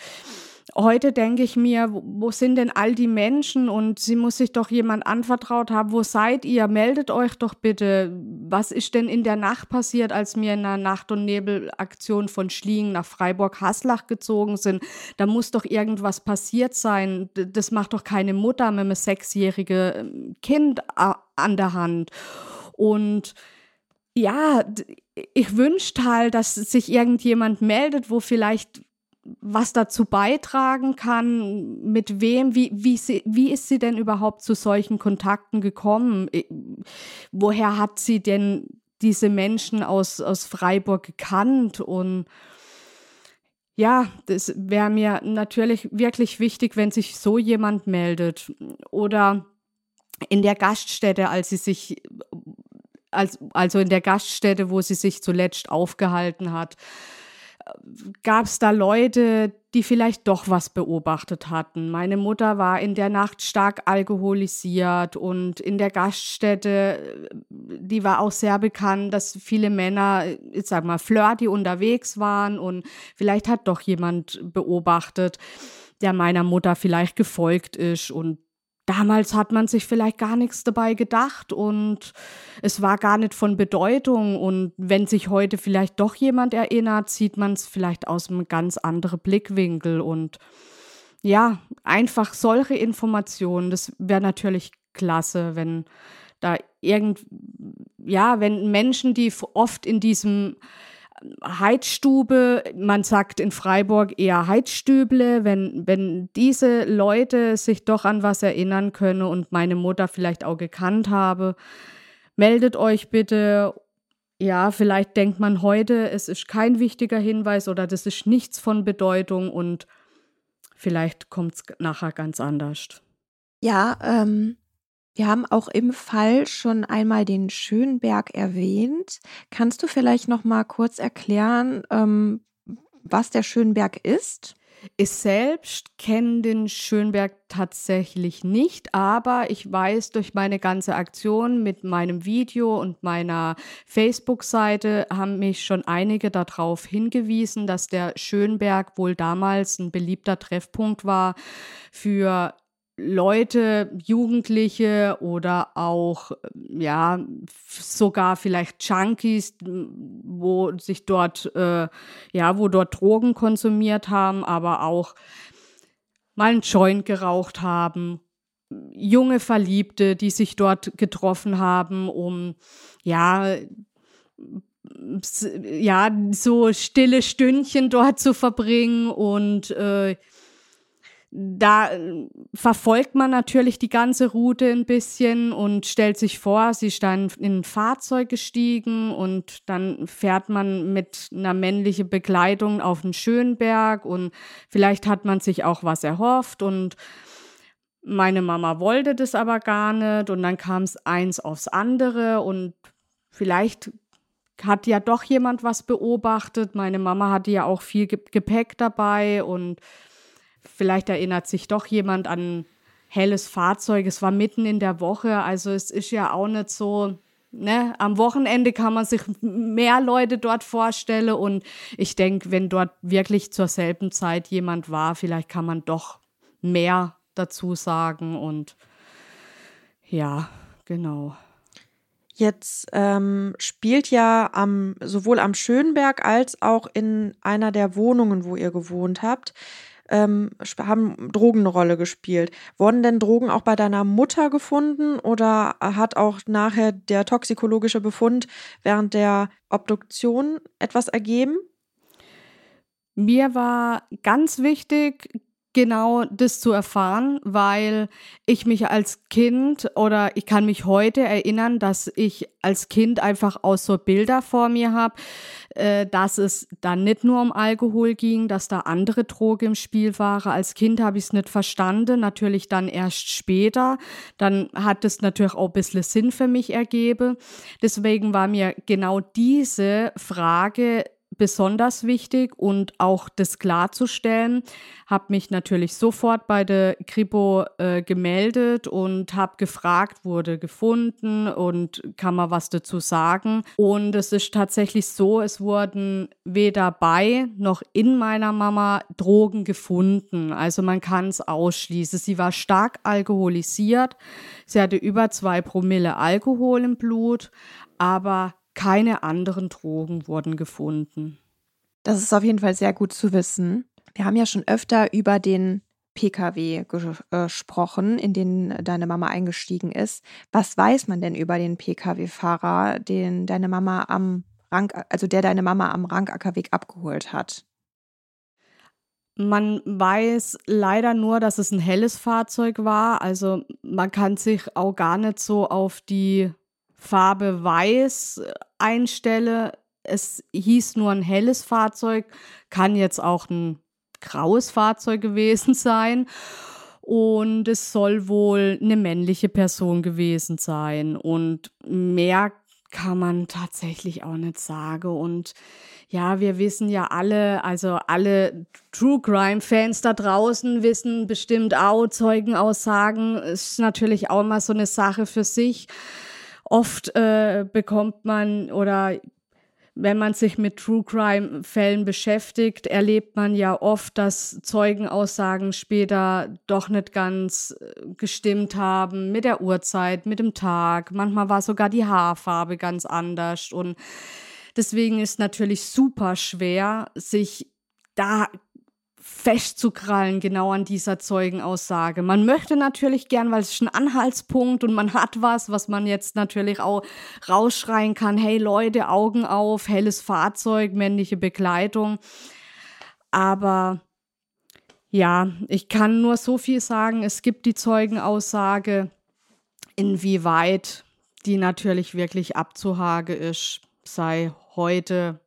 heute denke ich mir, wo sind denn all die Menschen und sie muss sich doch jemand anvertraut haben, wo seid ihr? Meldet euch doch bitte. Was ist denn in der Nacht passiert, als wir in einer Nacht- und Nebelaktion von Schliegen nach Freiburg-Haslach gezogen sind? Da muss doch irgendwas passiert sein. Das macht doch keine Mutter mit einem sechsjährigen ähm, Kind an der Hand. Und ja, ich wünschte halt, dass sich irgendjemand meldet, wo vielleicht was dazu beitragen kann, mit wem, wie, wie, sie, wie ist sie denn überhaupt zu solchen Kontakten gekommen? Woher hat sie denn diese Menschen aus, aus Freiburg gekannt und ja, das wäre mir natürlich wirklich wichtig, wenn sich so jemand meldet. Oder in der Gaststätte, als sie sich, als, also in der Gaststätte, wo sie sich zuletzt aufgehalten hat, gab es da Leute, die vielleicht doch was beobachtet hatten. Meine Mutter war in der Nacht stark alkoholisiert und in der Gaststätte, die war auch sehr bekannt, dass viele Männer, ich sag mal, flirty unterwegs waren und vielleicht hat doch jemand beobachtet, der meiner Mutter vielleicht gefolgt ist und damals hat man sich vielleicht gar nichts dabei gedacht und es war gar nicht von Bedeutung. Und wenn sich heute vielleicht doch jemand erinnert, sieht man es vielleicht aus einem ganz anderen Blickwinkel. Und ja, einfach solche Informationen, das wäre natürlich klasse, wenn da irgend, ja, wenn Menschen, die oft in diesem Heizstube, man sagt in Freiburg eher Heizstüble, wenn, wenn diese Leute sich doch an was erinnern können und meine Mutter vielleicht auch gekannt habe, meldet euch bitte. Ja, vielleicht denkt man heute, es ist kein wichtiger Hinweis oder das ist nichts von Bedeutung und vielleicht kommt es nachher ganz anders. Ja, ähm, wir haben auch im Fall schon einmal den Schönberg erwähnt. Kannst du vielleicht noch mal kurz erklären, ähm, was der Schönberg ist? Ich selbst kenne den Schönberg tatsächlich nicht, aber ich weiß durch meine ganze Aktion mit meinem Video und meiner Facebook-Seite haben mich schon einige darauf hingewiesen, dass der Schönberg wohl damals ein beliebter Treffpunkt war für Leute, Jugendliche oder auch, ja, sogar vielleicht Junkies, wo sich dort, äh, ja, wo dort Drogen konsumiert haben, aber auch mal einen Joint geraucht haben. Junge Verliebte, die sich dort getroffen haben, um, ja, ja, so stille Stündchen dort zu verbringen und äh, da äh, verfolgt man natürlich die ganze Route ein bisschen und stellt sich vor, sie ist dann in ein Fahrzeug gestiegen und dann fährt man mit einer männlichen Bekleidung auf den Schönberg und vielleicht hat man sich auch was erhofft und meine Mama wollte das aber gar nicht und dann kam es eins aufs andere und vielleicht hat ja doch jemand was beobachtet. Meine Mama hatte ja auch viel Gepäck dabei und Vielleicht erinnert sich doch jemand an helles Fahrzeug. Es war mitten in der Woche, also es ist ja auch nicht so. Ne, am Wochenende kann man sich mehr Leute dort vorstellen und ich denke, wenn dort wirklich zur selben Zeit jemand war, vielleicht kann man doch mehr dazu sagen und ja, genau. Jetzt ähm, spielt ja am, sowohl am Schönberg als auch in einer der Wohnungen, wo ihr gewohnt habt, ähm, haben Drogen eine Rolle gespielt. Wurden denn Drogen auch bei deiner Mutter gefunden oder hat auch nachher der toxikologische Befund während der Obduktion etwas ergeben? Mir war ganz wichtig, genau das zu erfahren, weil ich mich als Kind oder ich kann mich heute erinnern, dass ich als Kind einfach auch so Bilder vor mir habe, äh, dass es dann nicht nur um Alkohol ging, dass da andere Drogen im Spiel waren. Als Kind habe ich es nicht verstanden, natürlich dann erst später. Dann hat es natürlich auch ein bisschen Sinn für mich ergeben. Deswegen war mir genau diese Frage besonders wichtig und auch das klarzustellen. Habe mich natürlich sofort bei der Kripo äh, gemeldet und habe gefragt, wurde gefunden und kann man was dazu sagen. Und es ist tatsächlich so, es wurden weder bei noch in meiner Mama Drogen gefunden. Also man kann es ausschließen. Sie war stark alkoholisiert. Sie hatte über zwei Promille Alkohol im Blut, aber keine anderen Drogen wurden gefunden. Das ist auf jeden Fall sehr gut zu wissen. Wir haben ja schon öfter über den Pkw gesprochen, in den deine Mama eingestiegen ist. Was weiß man denn über den Pkw-Fahrer, den deine Mama am Rang, also der deine Mama am Rangackerweg abgeholt hat? Man weiß leider nur, dass es ein helles Fahrzeug war. Also man kann sich auch gar nicht so auf die Farbe weiß einstelle. Es hieß nur ein helles Fahrzeug, kann jetzt auch ein graues Fahrzeug gewesen sein. Und es soll wohl eine männliche Person gewesen sein. Und mehr kann man tatsächlich auch nicht sagen. Und ja, wir wissen ja alle, also alle True Crime Fans da draußen wissen bestimmt auch, Zeugenaussagen ist natürlich auch mal so eine Sache für sich. Oft äh, bekommt man oder wenn man sich mit True Crime Fällen beschäftigt, erlebt man ja oft, dass Zeugenaussagen später doch nicht ganz äh, gestimmt haben mit der Uhrzeit, mit dem Tag. Manchmal war sogar die Haarfarbe ganz anders und deswegen ist natürlich super schwer, sich da festzukrallen, genau an dieser Zeugenaussage. Man möchte natürlich gern, weil es ist ein Anhaltspunkt und man hat was, was man jetzt natürlich auch rausschreien kann. Hey Leute, Augen auf, helles Fahrzeug, männliche Begleitung. Aber ja, ich kann nur so viel sagen. Es gibt die Zeugenaussage, inwieweit die natürlich wirklich abzuhage ist, sei heute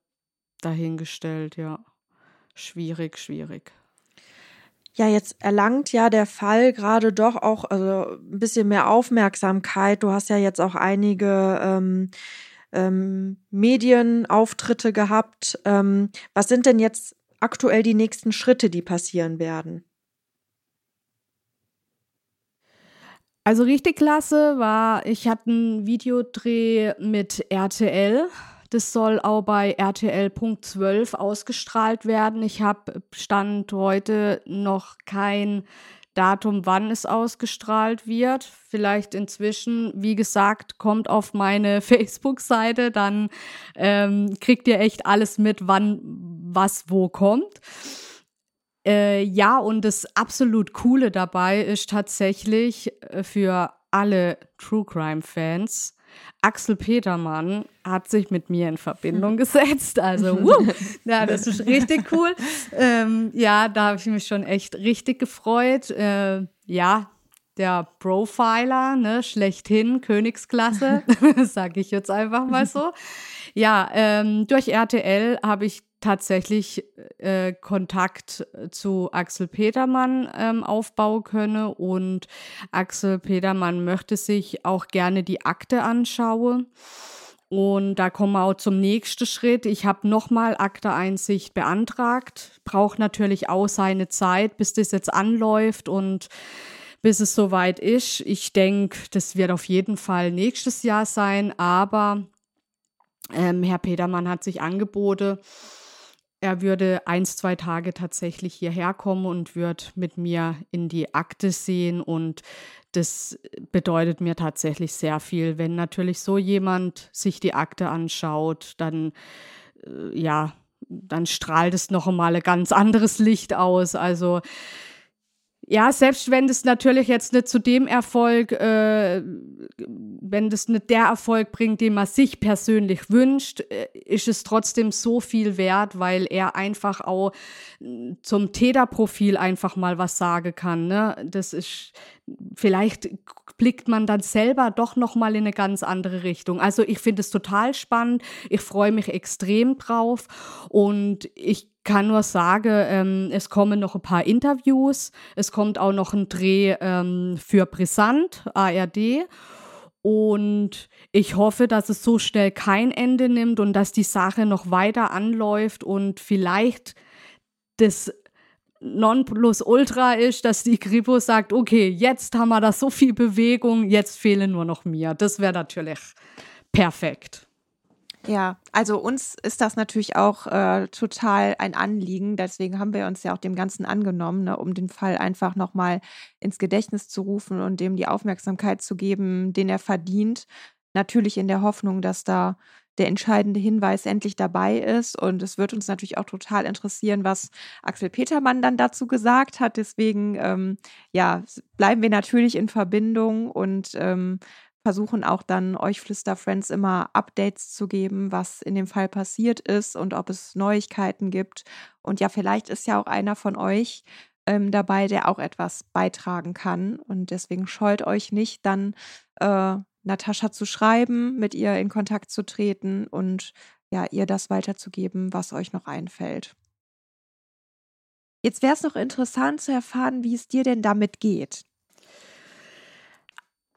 dahingestellt, ja schwierig, schwierig. Ja, jetzt erlangt ja der Fall gerade doch auch also ein bisschen mehr Aufmerksamkeit. Du hast ja jetzt auch einige ähm, ähm, Medienauftritte gehabt. Ähm, was sind denn jetzt aktuell die nächsten Schritte, die passieren werden? Also richtig klasse war, ich hatte einen Videodreh mit RTL das soll auch bei RTL.12 ausgestrahlt werden. Ich habe Stand heute noch kein Datum, wann es ausgestrahlt wird. Vielleicht inzwischen, wie gesagt, kommt auf meine Facebook-Seite, dann ähm, kriegt ihr echt alles mit, wann was wo kommt. Äh, ja, und das absolut Coole dabei ist tatsächlich äh, für alle True Crime-Fans, Axel Petermann hat sich mit mir in Verbindung gesetzt. Also, wuh, ja, das ist richtig cool. Ähm, ja, da habe ich mich schon echt richtig gefreut. Äh, ja, der Profiler, ne, schlechthin, Königsklasse, sage ich jetzt einfach mal so. Ja, ähm, durch RTL habe ich tatsächlich äh, Kontakt zu Axel Petermann ähm, aufbauen könne und Axel Petermann möchte sich auch gerne die Akte anschauen. Und da kommen wir auch zum nächsten Schritt. Ich habe nochmal Akteeinsicht beantragt, braucht natürlich auch seine Zeit, bis das jetzt anläuft und bis es soweit ist. Ich denke, das wird auf jeden Fall nächstes Jahr sein, aber ähm, Herr Petermann hat sich angeboten, er würde eins, zwei Tage tatsächlich hierher kommen und wird mit mir in die Akte sehen. Und das bedeutet mir tatsächlich sehr viel. Wenn natürlich so jemand sich die Akte anschaut, dann äh, ja, dann strahlt es noch einmal ein ganz anderes Licht aus. Also ja, selbst wenn das natürlich jetzt nicht zu dem Erfolg, äh, wenn das nicht der Erfolg bringt, den man sich persönlich wünscht, äh, ist es trotzdem so viel wert, weil er einfach auch äh, zum Täterprofil einfach mal was sagen kann. Ne? Das ist vielleicht blickt man dann selber doch noch mal in eine ganz andere Richtung. Also ich finde es total spannend. Ich freue mich extrem drauf und ich kann nur sagen, ähm, es kommen noch ein paar Interviews. Es kommt auch noch ein Dreh ähm, für Brisant, ARD. Und ich hoffe, dass es so schnell kein Ende nimmt und dass die Sache noch weiter anläuft und vielleicht das Nonplusultra ist, dass die Kripo sagt, okay, jetzt haben wir da so viel Bewegung, jetzt fehlen nur noch mir. Das wäre natürlich perfekt. Ja, also uns ist das natürlich auch äh, total ein Anliegen. Deswegen haben wir uns ja auch dem Ganzen angenommen, ne, um den Fall einfach nochmal ins Gedächtnis zu rufen und dem die Aufmerksamkeit zu geben, den er verdient. Natürlich in der Hoffnung, dass da der entscheidende Hinweis endlich dabei ist. Und es wird uns natürlich auch total interessieren, was Axel Petermann dann dazu gesagt hat. Deswegen, ähm, ja, bleiben wir natürlich in Verbindung und ähm, versuchen auch dann euch Flüster-Friends immer Updates zu geben, was in dem Fall passiert ist und ob es Neuigkeiten gibt. Und ja, vielleicht ist ja auch einer von euch ähm, dabei, der auch etwas beitragen kann. Und deswegen scheut euch nicht, dann äh, Natascha zu schreiben, mit ihr in Kontakt zu treten und ja, ihr das weiterzugeben, was euch noch einfällt. Jetzt wäre es noch interessant zu erfahren, wie es dir denn damit geht.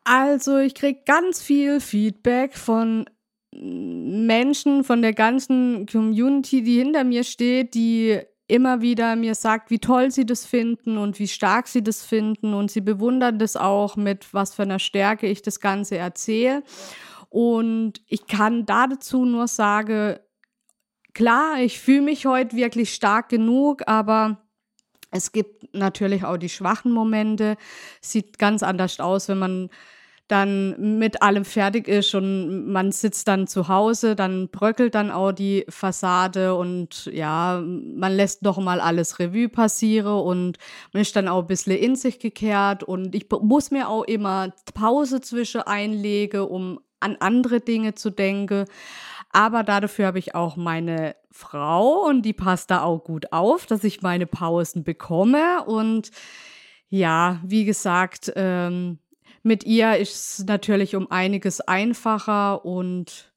Also, ich kriege ganz viel Feedback von Menschen, von der ganzen Community, die hinter mir steht, die immer wieder mir sagt, wie toll sie das finden und wie stark sie das finden und sie bewundern das auch, mit was für einer Stärke ich das Ganze erzähle. Und ich kann dazu nur sagen, klar, ich fühle mich heute wirklich stark genug, aber es gibt natürlich auch die schwachen Momente. Sieht ganz anders aus, wenn man dann mit allem fertig ist und man sitzt dann zu Hause, dann bröckelt dann auch die Fassade und ja, man lässt noch mal alles Revue passieren und man ist dann auch ein bisschen in sich gekehrt und ich muss mir auch immer Pause zwischen einlegen, um an andere Dinge zu denken. Aber dafür habe ich auch meine Frau und die passt da auch gut auf, dass ich meine Pausen bekomme. Und ja, wie gesagt, ähm, mit ihr ist es natürlich um einiges einfacher und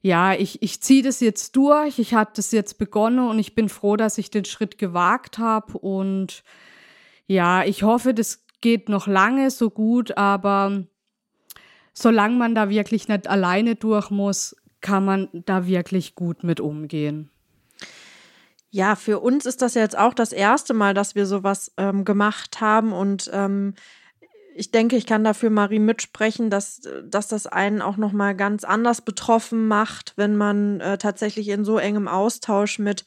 ja, ich, ich ziehe das jetzt durch. Ich hatte das jetzt begonnen und ich bin froh, dass ich den Schritt gewagt habe. Und ja, ich hoffe, das geht noch lange so gut, aber solange man da wirklich nicht alleine durch muss, kann man da wirklich gut mit umgehen. Ja, für uns ist das jetzt auch das erste Mal, dass wir sowas ähm, gemacht haben und ähm, ich denke, ich kann dafür Marie mitsprechen, dass, dass das einen auch nochmal ganz anders betroffen macht, wenn man äh, tatsächlich in so engem Austausch mit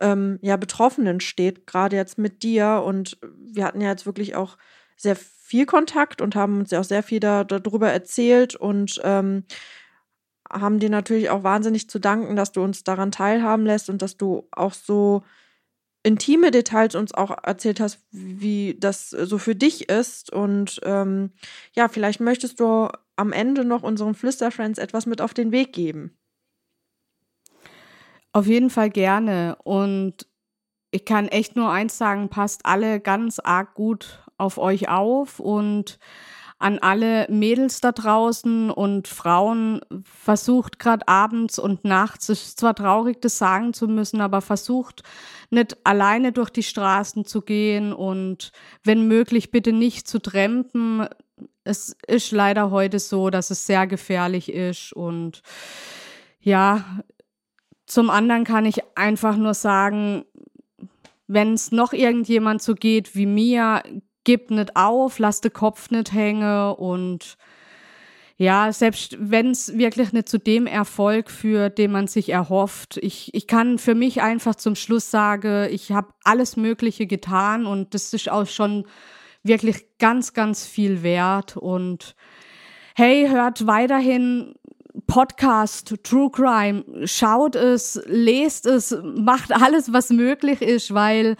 ähm, ja, Betroffenen steht, gerade jetzt mit dir. Und wir hatten ja jetzt wirklich auch sehr viel Kontakt und haben uns ja auch sehr viel da, darüber erzählt und ähm, haben dir natürlich auch wahnsinnig zu danken, dass du uns daran teilhaben lässt und dass du auch so intime Details uns auch erzählt hast, wie das so für dich ist. Und ähm, ja, vielleicht möchtest du am Ende noch unseren Flüsterfriends etwas mit auf den Weg geben. Auf jeden Fall gerne. Und ich kann echt nur eins sagen, passt alle ganz arg gut auf euch auf und an alle Mädels da draußen und Frauen versucht gerade abends und nachts, es ist zwar traurig, das sagen zu müssen, aber versucht nicht alleine durch die Straßen zu gehen und wenn möglich bitte nicht zu trampen. Es ist leider heute so, dass es sehr gefährlich ist und ja, zum anderen kann ich einfach nur sagen, wenn es noch irgendjemand so geht wie mir, gib nicht auf, lass den Kopf nicht hängen und ja, selbst wenn es wirklich nicht zu dem Erfolg führt, den man sich erhofft, ich, ich kann für mich einfach zum Schluss sagen, ich habe alles Mögliche getan und das ist auch schon wirklich ganz, ganz viel wert. Und hey, hört weiterhin Podcast, True Crime, schaut es, lest es, macht alles, was möglich ist, weil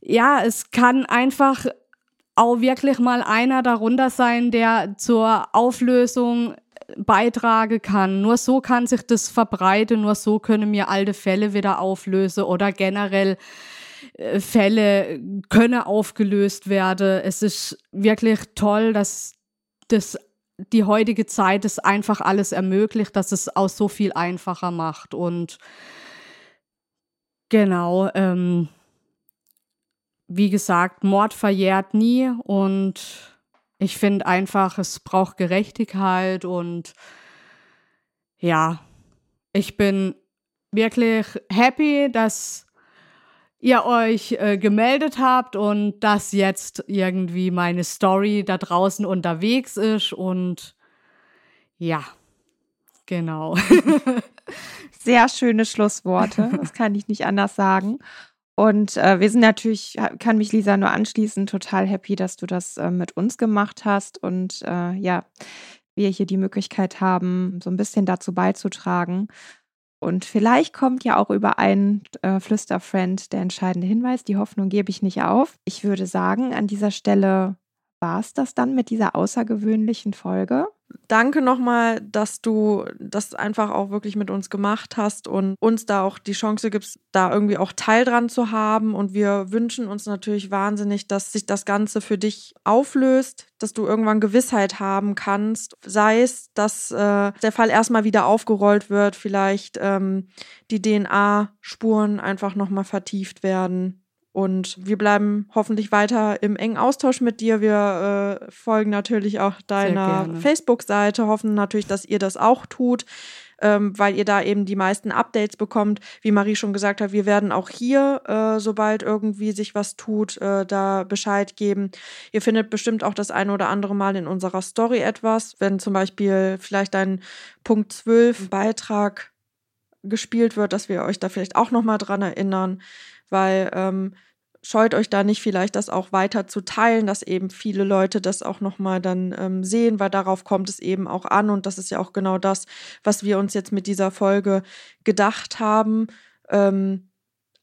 ja, es kann einfach auch wirklich mal einer darunter sein, der zur Auflösung beitragen kann. Nur so kann sich das verbreiten, nur so können wir alte Fälle wieder auflösen oder generell äh, Fälle können aufgelöst werden. Es ist wirklich toll, dass das die heutige Zeit es einfach alles ermöglicht, dass es auch so viel einfacher macht. Und genau, ähm, wie gesagt, Mord verjährt nie und ich finde einfach, es braucht Gerechtigkeit und ja, ich bin wirklich happy, dass ihr euch äh, gemeldet habt und dass jetzt irgendwie meine Story da draußen unterwegs ist und ja, genau. Sehr schöne Schlussworte, das kann ich nicht anders sagen. Und äh, wir sind natürlich, kann mich Lisa nur anschließen, total happy, dass du das äh, mit uns gemacht hast und äh, ja, wir hier die Möglichkeit haben, so ein bisschen dazu beizutragen. Und vielleicht kommt ja auch über einen äh, Flüsterfriend der entscheidende Hinweis. Die Hoffnung gebe ich nicht auf. Ich würde sagen, an dieser Stelle war es das dann mit dieser außergewöhnlichen Folge. Danke nochmal, dass du das einfach auch wirklich mit uns gemacht hast und uns da auch die Chance gibst, da irgendwie auch Teil dran zu haben. Und wir wünschen uns natürlich wahnsinnig, dass sich das Ganze für dich auflöst, dass du irgendwann Gewissheit haben kannst. Sei es, dass äh, der Fall erstmal wieder aufgerollt wird, vielleicht ähm, die DNA-Spuren einfach nochmal vertieft werden und wir bleiben hoffentlich weiter im engen Austausch mit dir. Wir äh, folgen natürlich auch deiner Facebook-Seite, hoffen natürlich, dass ihr das auch tut. Ähm, weil ihr da eben die meisten Updates bekommt. Wie Marie schon gesagt hat, wir werden auch hier, äh, sobald irgendwie sich was tut, äh, da Bescheid geben. Ihr findet bestimmt auch das eine oder andere Mal in unserer Story etwas, wenn zum Beispiel vielleicht ein Punkt 12 Beitrag gespielt wird, dass wir euch da vielleicht auch nochmal dran erinnern, weil ähm, scheut euch da nicht vielleicht das auch weiter zu teilen, dass eben viele Leute das auch nochmal dann ähm, sehen, weil darauf kommt es eben auch an und das ist ja auch genau das, was wir uns jetzt mit dieser Folge gedacht haben, ähm,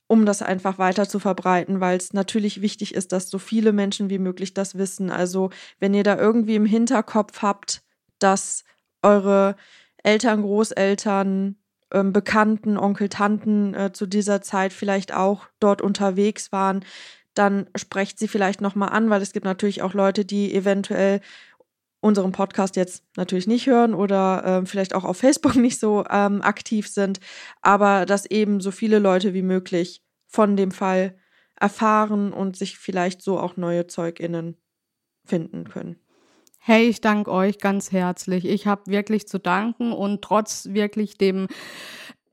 um das einfach weiter zu verbreiten, weil es natürlich wichtig ist, dass so viele Menschen wie möglich das wissen. Also wenn ihr da irgendwie im Hinterkopf habt, dass eure Eltern, Großeltern, ähm, Bekannten, Onkel, Tanten äh, zu dieser Zeit vielleicht auch dort unterwegs waren, dann sprecht sie vielleicht nochmal an, weil es gibt natürlich auch Leute, die eventuell unseren Podcast jetzt natürlich nicht hören oder äh, vielleicht auch auf Facebook nicht so ähm, aktiv sind, aber dass eben so viele Leute wie möglich von dem Fall erfahren und sich vielleicht so auch neue ZeugInnen finden können. Hey, ich danke euch ganz herzlich. Ich habe wirklich zu danken und trotz wirklich dem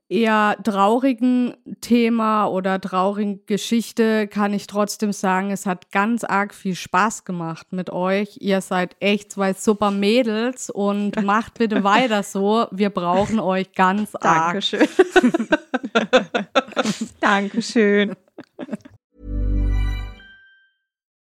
eher traurigen Thema oder traurigen Geschichte kann ich trotzdem sagen, es hat ganz arg viel Spaß gemacht mit euch. Ihr seid echt zwei super Mädels und macht bitte weiter so. Wir brauchen euch ganz arg. Dankeschön. Dankeschön.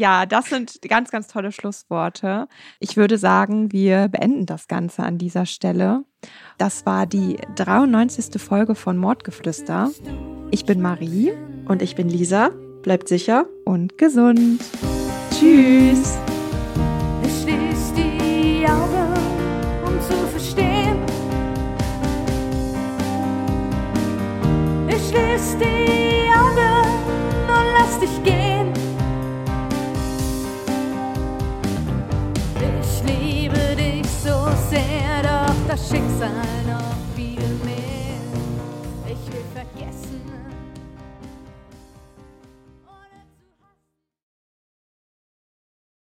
Ja, das sind ganz, ganz tolle Schlussworte. Ich würde sagen, wir beenden das Ganze an dieser Stelle. Das war die 93. Folge von Mordgeflüster. Ich bin Marie. Und ich bin Lisa. Bleibt sicher und gesund. Tschüss. Ich schließ die Augen, um zu verstehen. Ich schließ die Augen und lass dich gehen. Das Schicksal.